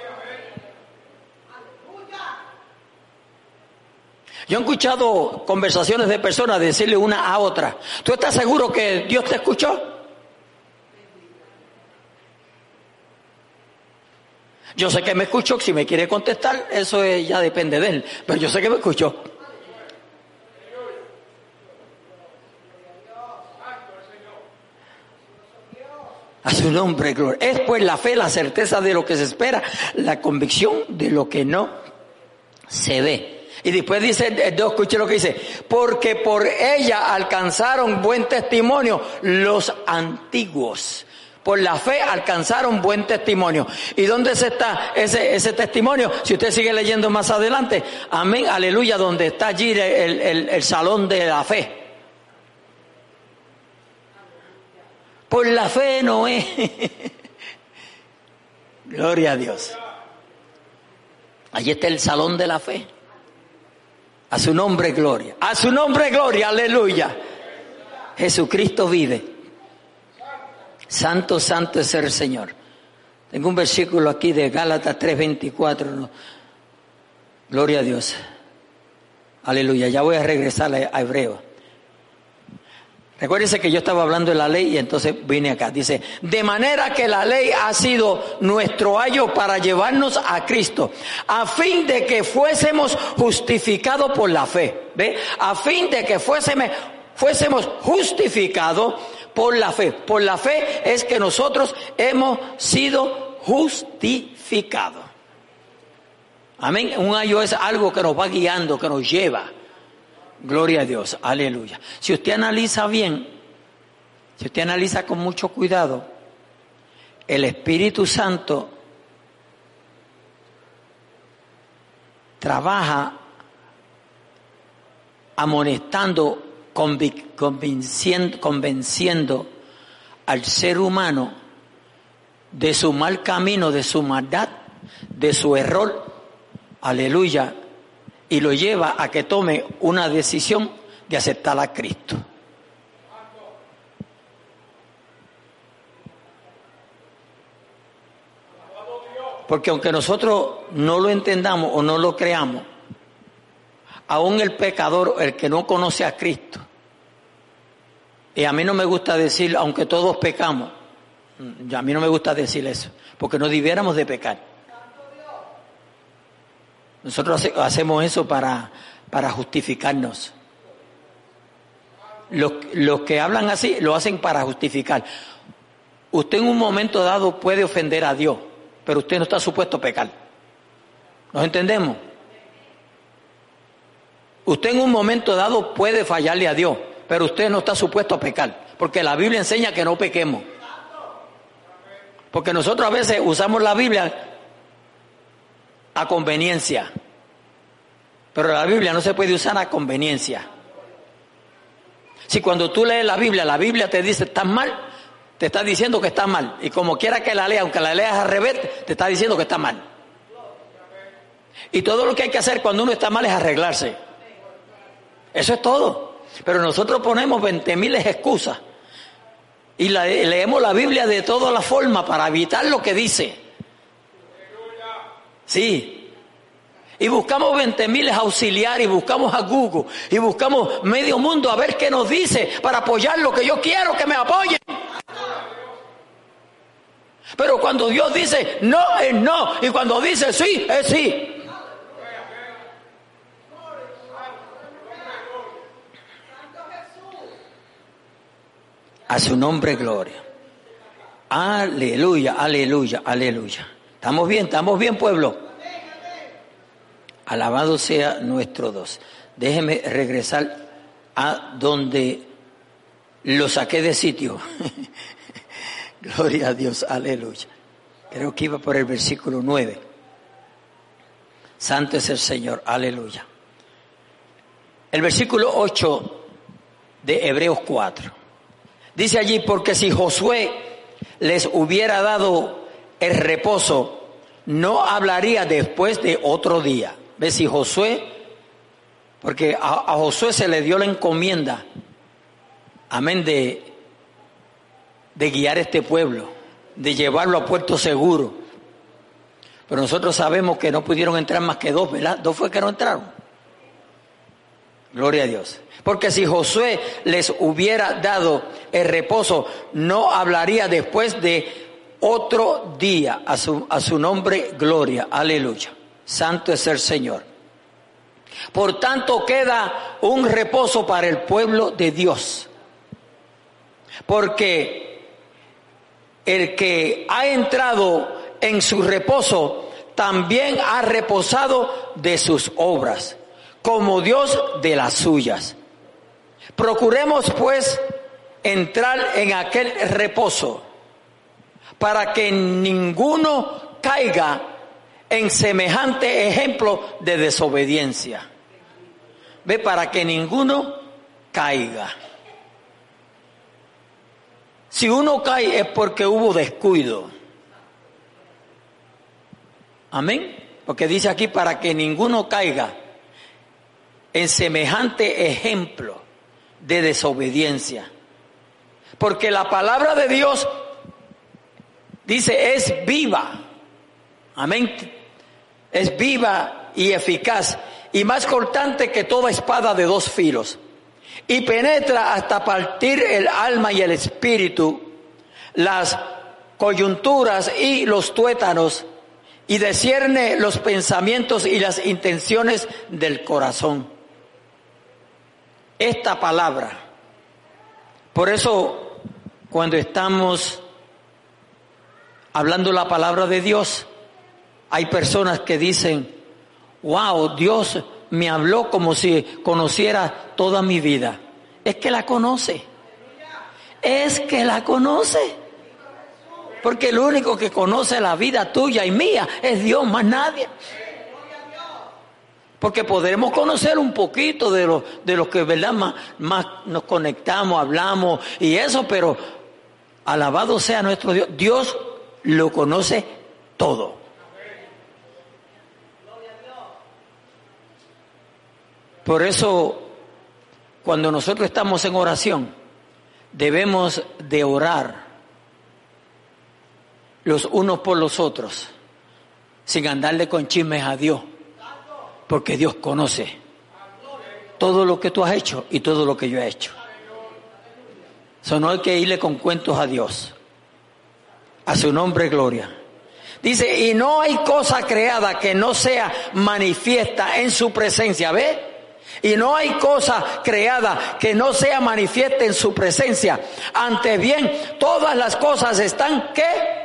Yo he escuchado conversaciones de personas decirle una a otra, ¿tú estás seguro que Dios te escuchó? Yo sé que me escuchó, si me quiere contestar, eso ya depende de él, pero yo sé que me escuchó. A su nombre, gloria. Es pues la fe, la certeza de lo que se espera, la convicción de lo que no se ve. Y después dice, eh, escuche lo que dice, porque por ella alcanzaron buen testimonio los antiguos. Por la fe alcanzaron buen testimonio. ¿Y dónde está ese, ese testimonio? Si usted sigue leyendo más adelante, amén, aleluya, donde está allí el, el salón de la fe. Por la fe no es. [LAUGHS] Gloria a Dios. Allí está el salón de la fe. A su nombre, gloria. A su nombre, gloria, aleluya. Jesucristo vive. Santo, santo es el Señor. Tengo un versículo aquí de Gálatas 3:24. ¿no? Gloria a Dios. Aleluya. Ya voy a regresar a Hebreo. Recuérdense que yo estaba hablando de la ley y entonces vine acá. Dice, de manera que la ley ha sido nuestro ayo para llevarnos a Cristo, a fin de que fuésemos justificados por la fe. ¿Ve? A fin de que fuésemos, fuésemos justificados por la fe. Por la fe es que nosotros hemos sido justificados. Amén. Un ayo es algo que nos va guiando, que nos lleva. Gloria a Dios, aleluya. Si usted analiza bien, si usted analiza con mucho cuidado, el Espíritu Santo trabaja amonestando, convenciendo, convenciendo al ser humano de su mal camino, de su maldad, de su error, aleluya, y lo lleva a que tome una decisión de aceptar a Cristo. Porque aunque nosotros no lo entendamos o no lo creamos, aún el pecador, el que no conoce a Cristo, y a mí no me gusta decir, aunque todos pecamos, a mí no me gusta decir eso, porque no debiéramos de pecar. Nosotros hacemos eso para, para justificarnos. Los, los que hablan así lo hacen para justificar. Usted en un momento dado puede ofender a Dios, pero usted no está supuesto a pecar. ¿Nos entendemos? Usted en un momento dado puede fallarle a Dios, pero usted no está supuesto a pecar, porque la Biblia enseña que no pequemos. Porque nosotros a veces usamos la Biblia a conveniencia. Pero la Biblia no se puede usar a conveniencia. Si cuando tú lees la Biblia, la Biblia te dice estás mal, te está diciendo que estás mal. Y como quiera que la lea, aunque la leas al revés, te está diciendo que está mal. Y todo lo que hay que hacer cuando uno está mal es arreglarse. Eso es todo. Pero nosotros ponemos 20 miles excusas. Y leemos la Biblia de todas las formas para evitar lo que dice. Sí. Y buscamos 20 mil auxiliares, y buscamos a Google, y buscamos medio mundo a ver qué nos dice para apoyar lo que yo quiero que me apoyen. Pero cuando Dios dice no, es no. Y cuando dice sí, es sí. A su nombre, gloria. Aleluya, aleluya, aleluya. ¿Estamos bien? ¿Estamos bien, pueblo? Alabado sea nuestro Dios. Déjeme regresar a donde lo saqué de sitio. [LAUGHS] Gloria a Dios, aleluya. Creo que iba por el versículo 9. Santo es el Señor, aleluya. El versículo 8 de Hebreos 4. Dice allí, porque si Josué les hubiera dado el reposo, no hablaría después de otro día. ¿Ves si Josué? Porque a, Josué se le dio la encomienda, amén, de, de guiar este pueblo, de llevarlo a puerto seguro. Pero nosotros sabemos que no pudieron entrar más que dos, ¿verdad? Dos fue que no entraron. Gloria a Dios. Porque si Josué les hubiera dado el reposo, no hablaría después de otro día a su, a su nombre gloria. Aleluya. Santo es el Señor. Por tanto queda un reposo para el pueblo de Dios. Porque el que ha entrado en su reposo también ha reposado de sus obras, como Dios de las suyas. Procuremos pues entrar en aquel reposo para que ninguno caiga en semejante ejemplo de desobediencia. Ve, para que ninguno caiga. Si uno cae es porque hubo descuido. Amén. Porque dice aquí para que ninguno caiga en semejante ejemplo de desobediencia. Porque la palabra de Dios dice es viva. Amén. Es viva y eficaz y más cortante que toda espada de dos filos. Y penetra hasta partir el alma y el espíritu, las coyunturas y los tuétanos y descierne los pensamientos y las intenciones del corazón. Esta palabra. Por eso, cuando estamos hablando la palabra de Dios, hay personas que dicen, wow, Dios me habló como si conociera toda mi vida. Es que la conoce. Es que la conoce. Porque el único que conoce la vida tuya y mía es Dios, más nadie. Porque podremos conocer un poquito de los de que verdad más, más nos conectamos, hablamos y eso, pero alabado sea nuestro Dios. Dios lo conoce todo. Por eso, cuando nosotros estamos en oración, debemos de orar los unos por los otros, sin andarle con chismes a Dios, porque Dios conoce todo lo que tú has hecho y todo lo que yo he hecho. No hay que irle con cuentos a Dios. A su nombre, gloria. Dice, y no hay cosa creada que no sea manifiesta en su presencia. ¿Ve? Y no hay cosa creada que no sea manifiesta en su presencia. Ante bien, todas las cosas están, ¿qué?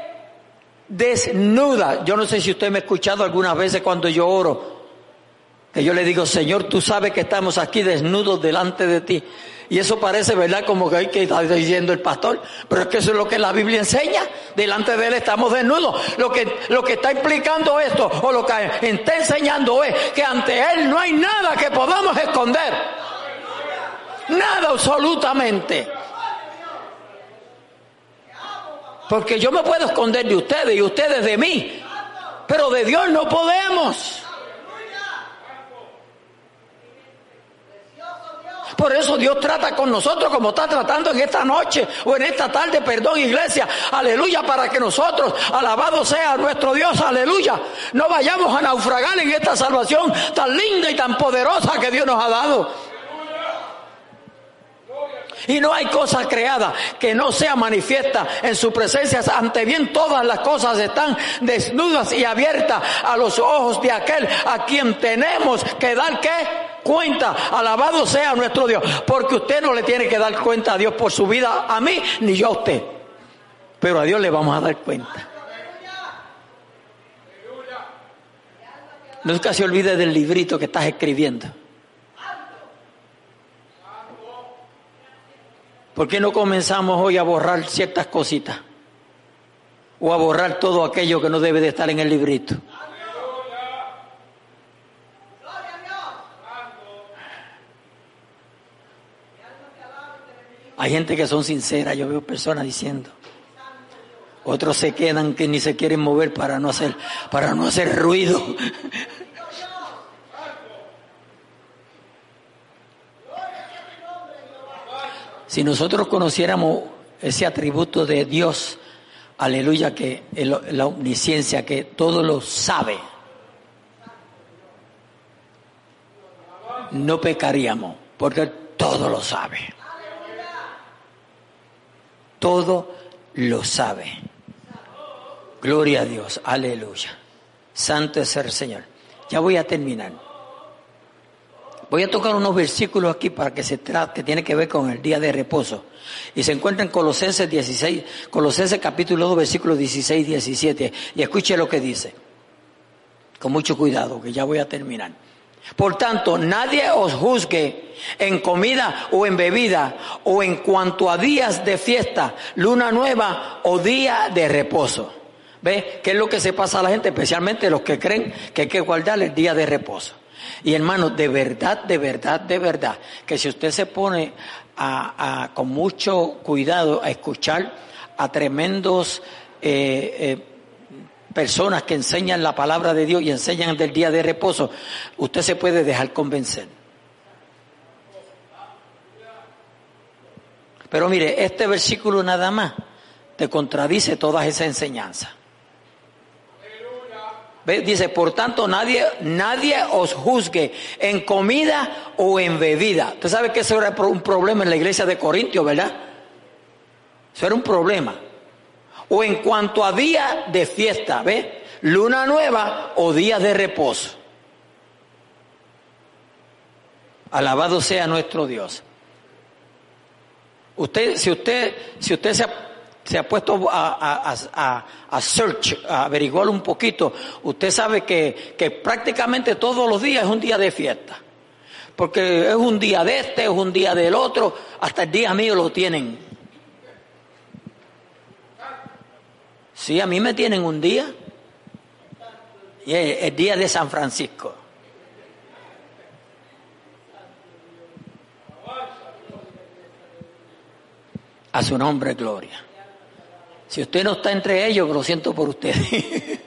desnuda. Yo no sé si usted me ha escuchado algunas veces cuando yo oro, que yo le digo, Señor, tú sabes que estamos aquí desnudos delante de ti. Y eso parece, ¿verdad? Como que que estar diciendo el pastor. Pero es que eso es lo que la Biblia enseña. Delante de Él estamos desnudos. Lo que, lo que está implicando esto, o lo que está enseñando es que ante Él no hay nada que podamos esconder. Nada absolutamente. Porque yo me puedo esconder de ustedes y ustedes de mí. Pero de Dios no podemos. Por eso Dios trata con nosotros como está tratando en esta noche o en esta tarde, perdón iglesia, aleluya, para que nosotros, alabado sea nuestro Dios, aleluya, no vayamos a naufragar en esta salvación tan linda y tan poderosa que Dios nos ha dado. Y no hay cosa creada que no sea manifiesta en su presencia. Ante bien todas las cosas están desnudas y abiertas a los ojos de aquel a quien tenemos que dar qué cuenta. Alabado sea nuestro Dios. Porque usted no le tiene que dar cuenta a Dios por su vida a mí ni yo a usted. Pero a Dios le vamos a dar cuenta. Nunca se olvide del librito que estás escribiendo. ¿Por qué no comenzamos hoy a borrar ciertas cositas? O a borrar todo aquello que no debe de estar en el librito. Hay gente que son sinceras, yo veo personas diciendo. Otros se quedan que ni se quieren mover para no hacer, para no hacer ruido. [LAUGHS] Si nosotros conociéramos ese atributo de Dios, aleluya, que la omnisciencia, que todo lo sabe. no pecaríamos, porque todo lo sabe. Todo lo sabe. Gloria a Dios, aleluya. Santo es el Señor. Ya voy a terminar. Voy a tocar unos versículos aquí para que se trate, que tiene que ver con el día de reposo. Y se encuentra en Colosenses 16, Colosenses capítulo 2, versículos 16 y 17. Y escuche lo que dice. Con mucho cuidado, que ya voy a terminar. Por tanto, nadie os juzgue en comida o en bebida o en cuanto a días de fiesta, luna nueva o día de reposo. ¿Ve? ¿Qué es lo que se pasa a la gente? Especialmente los que creen que hay que guardar el día de reposo. Y hermano, de verdad, de verdad, de verdad, que si usted se pone con mucho cuidado a escuchar a tremendos eh, eh, personas que enseñan la palabra de Dios y enseñan del día de reposo, usted se puede dejar convencer. Pero mire, este versículo nada más te contradice todas esas enseñanzas. Dice, por tanto, nadie, nadie os juzgue en comida o en bebida. Usted sabe que eso era un problema en la iglesia de Corintios, ¿verdad? Eso era un problema. O en cuanto a día de fiesta, ¿ve? Luna nueva o día de reposo. Alabado sea nuestro Dios. Usted, si usted, si usted se se ha puesto a, search, a averiguar un poquito, usted sabe que, que prácticamente todos los días es un día de fiesta. Porque es un día de este, es un día del otro, hasta el día mío lo tienen. Sí, a mí me tienen un día. Y es el día de San Francisco. A su nombre, gloria. Si usted no está entre ellos, lo siento por usted. [LAUGHS]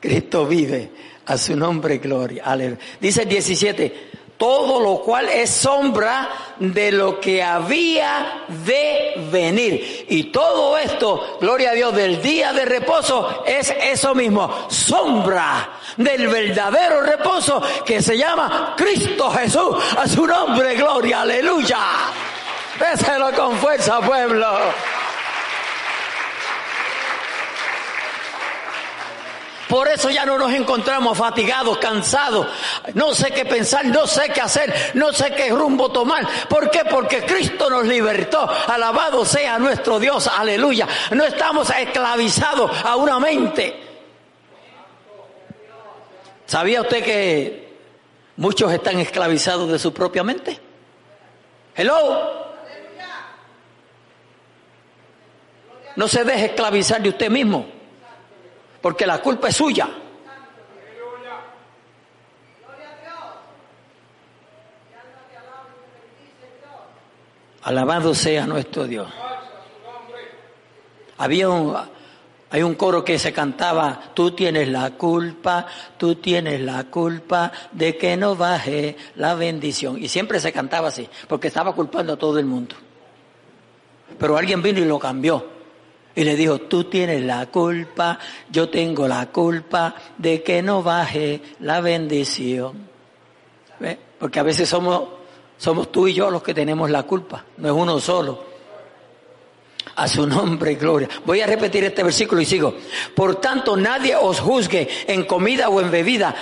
Cristo vive, a su nombre gloria. Aleluya. Dice el 17, todo lo cual es sombra de lo que había de venir. Y todo esto, gloria a Dios, del día de reposo es eso mismo, sombra del verdadero reposo que se llama Cristo Jesús. A su nombre, gloria, aleluya. Déselo con fuerza, pueblo. Por eso ya no nos encontramos fatigados, cansados. No sé qué pensar, no sé qué hacer, no sé qué rumbo tomar. ¿Por qué? Porque Cristo nos libertó. Alabado sea nuestro Dios. Aleluya. No estamos esclavizados a una mente. ¿Sabía usted que muchos están esclavizados de su propia mente? Hello. No se deje esclavizar de usted mismo, porque la culpa es suya. Alabado sea nuestro Dios. Había un, hay un coro que se cantaba, tú tienes la culpa, tú tienes la culpa de que no baje la bendición. Y siempre se cantaba así, porque estaba culpando a todo el mundo. Pero alguien vino y lo cambió y le dijo, tú tienes la culpa, yo tengo la culpa de que no baje la bendición. Porque a veces somos, somos tú y yo los que tenemos la culpa, no es uno solo. A su nombre, gloria. Voy a repetir este versículo y sigo. Por tanto, nadie os juzgue en comida o en bebida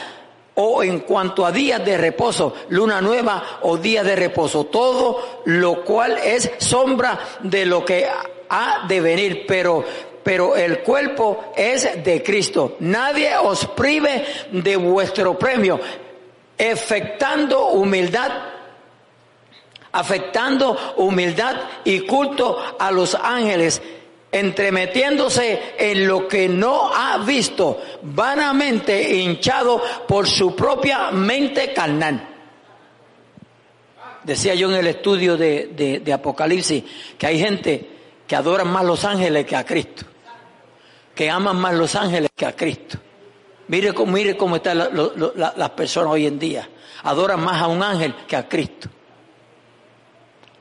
o en cuanto a días de reposo, luna nueva o día de reposo, todo lo cual es sombra de lo que ha de venir, pero, pero el cuerpo es de Cristo. Nadie os prive de vuestro premio, afectando humildad, afectando humildad y culto a los ángeles, entremetiéndose en lo que no ha visto, vanamente hinchado por su propia mente carnal. Decía yo en el estudio de, de Apocalipsis que hay gente que adoran más los ángeles que a Cristo, que aman más los ángeles que a Cristo. Mire, mire cómo están las personas hoy en día. Adoran más a un ángel que a Cristo.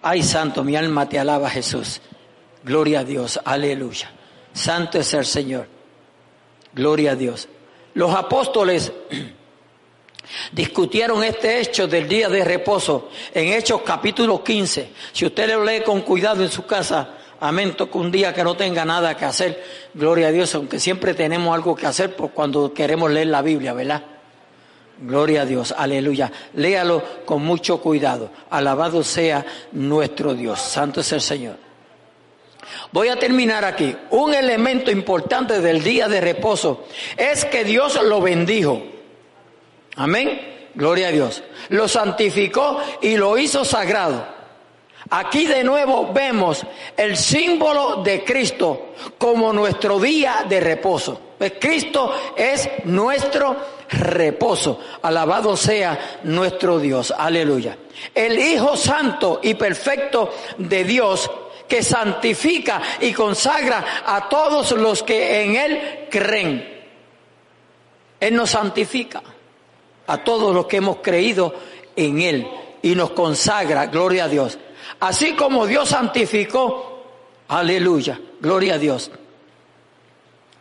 Ay, santo, mi alma te alaba, Jesús. Gloria a Dios, aleluya. Santo es el Señor. Gloria a Dios. Los apóstoles [CLEARS THROAT] discutieron este hecho del día de reposo en Hechos capítulo 15. Si usted lo lee con cuidado en su casa, amén, toca un día que no tenga nada que hacer, gloria a Dios, aunque siempre tenemos algo que hacer por cuando queremos leer la Biblia, ¿verdad? Gloria a Dios, aleluya. Léalo con mucho cuidado. Alabado sea nuestro Dios. Santo es el Señor. Voy a terminar aquí. Un elemento importante del día de reposo es que Dios lo bendijo. Amén. Gloria a Dios. Lo santificó y lo hizo sagrado. Aquí de nuevo vemos el símbolo de Cristo como nuestro día de reposo. Pues Cristo es nuestro reposo. Alabado sea nuestro Dios. Aleluya. El Hijo Santo y Perfecto de Dios que santifica y consagra a todos los que en Él creen. Él nos santifica a todos los que hemos creído en Él y nos consagra, gloria a Dios. Así como Dios santificó, aleluya, gloria a Dios.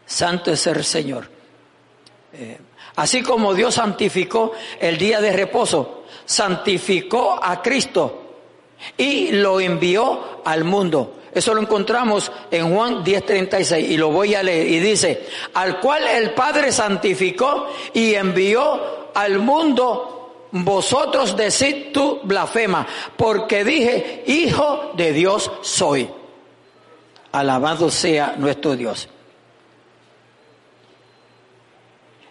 Santo es el Señor. Eh, así como Dios santificó el día de reposo, santificó a Cristo y lo envió al mundo. Eso lo encontramos en Juan 10:36 y lo voy a leer y dice, al cual el Padre santificó y envió al mundo, vosotros decid tu blasfema, porque dije, hijo de Dios soy. Alabado sea nuestro Dios.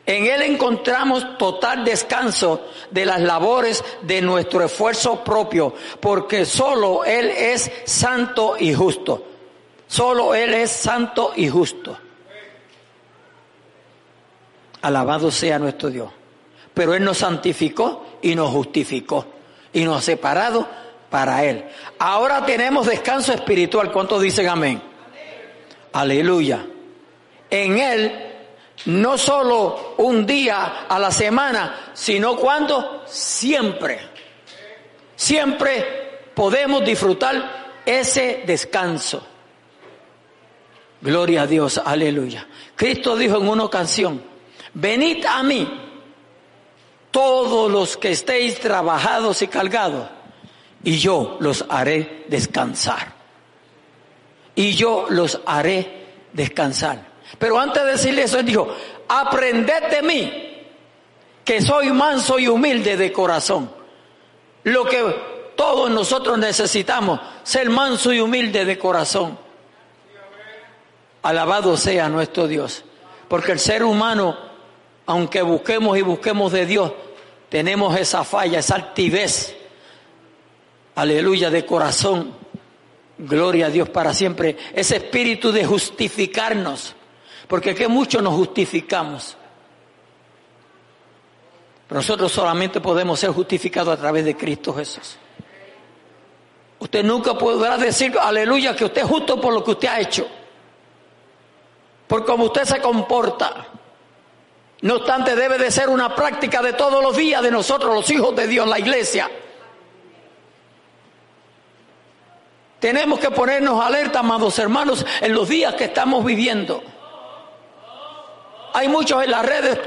En Él encontramos total descanso de las labores de nuestro esfuerzo propio, porque solo Él es santo y justo. Solo Él es santo y justo. Alabado sea nuestro Dios. Pero Él nos santificó y nos justificó y nos ha separado para Él. Ahora tenemos descanso espiritual. ¿Cuántos dicen amén? Aleluya. En Él no solo un día a la semana, sino cuando siempre. Siempre podemos disfrutar ese descanso. Gloria a Dios, aleluya. Cristo dijo en una ocasión, venid a mí todos los que estéis trabajados y cargados, y yo los haré descansar. Y yo los haré descansar. Pero antes de decirle eso, él dijo, aprended de mí, que soy manso y humilde de corazón. Lo que todos nosotros necesitamos, ser manso y humilde de corazón. Alabado sea nuestro Dios. Porque el ser humano, aunque busquemos y busquemos de Dios, tenemos esa falla, esa altivez. Aleluya, de corazón. Gloria a Dios para siempre. Ese espíritu de justificarnos porque que mucho nos justificamos. Nosotros solamente podemos ser justificados a través de Cristo Jesús. Usted nunca podrá decir, aleluya, que usted es justo por lo que usted ha hecho. Por cómo usted se comporta. No obstante, debe de ser una práctica de todos los días de nosotros, los hijos de Dios, la iglesia. Tenemos que ponernos alerta, amados hermanos, en los días que estamos viviendo. Hay muchos en las redes,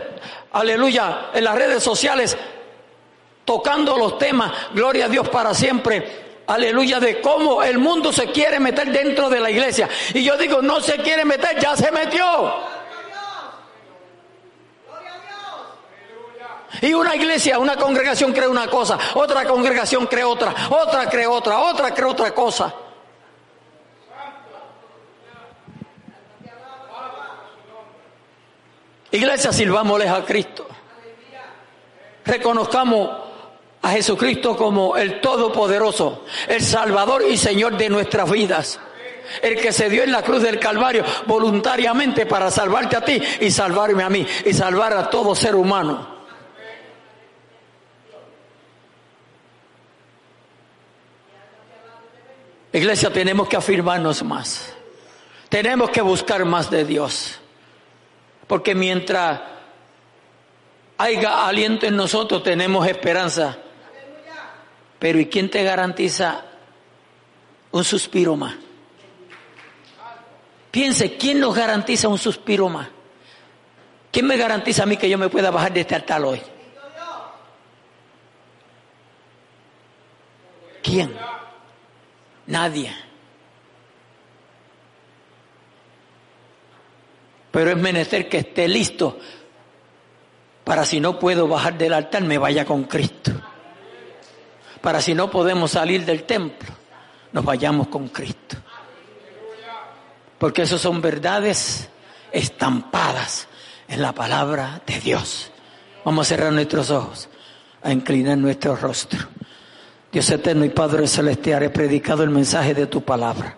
aleluya, en las redes sociales, tocando los temas, gloria a Dios para siempre, aleluya, de cómo el mundo se quiere meter dentro de la iglesia. Y yo digo, no se quiere meter, ya se metió. Y una iglesia, una congregación cree una cosa, otra congregación cree otra, otra cree otra, otra cree otra cosa. Iglesia, sirvámosles a Cristo. Reconozcamos a Jesucristo como el Todopoderoso, el Salvador y Señor de nuestras vidas. El que se dio en la cruz del Calvario voluntariamente para salvarte a ti y salvarme a mí y salvar a todo ser humano. Iglesia, tenemos que afirmarnos más. Tenemos que buscar más de Dios. Porque mientras haya aliento en nosotros, tenemos esperanza. Pero ¿y quién te garantiza un suspiro más? Piense, ¿quién nos garantiza un suspiro más? ¿Quién me garantiza a mí que yo me pueda bajar de este altar hoy? ¿Quién? Nadie. Pero es menester que esté listo para si no puedo bajar del altar, me vaya con Cristo. Para si no podemos salir del templo, nos vayamos con Cristo. Porque eso son verdades estampadas en la palabra de Dios. Vamos a cerrar nuestros ojos, a inclinar nuestro rostro. Dios eterno y Padre celestial, he predicado el mensaje de tu palabra.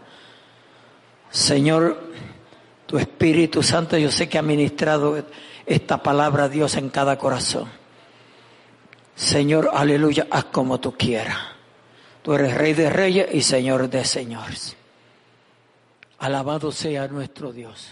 Señor, tu Espíritu Santo yo sé que ha ministrado esta palabra, Dios, en cada corazón. Señor, aleluya, haz como tú quieras. Tú eres Rey de Reyes y Señor de Señores. Alabado sea nuestro Dios.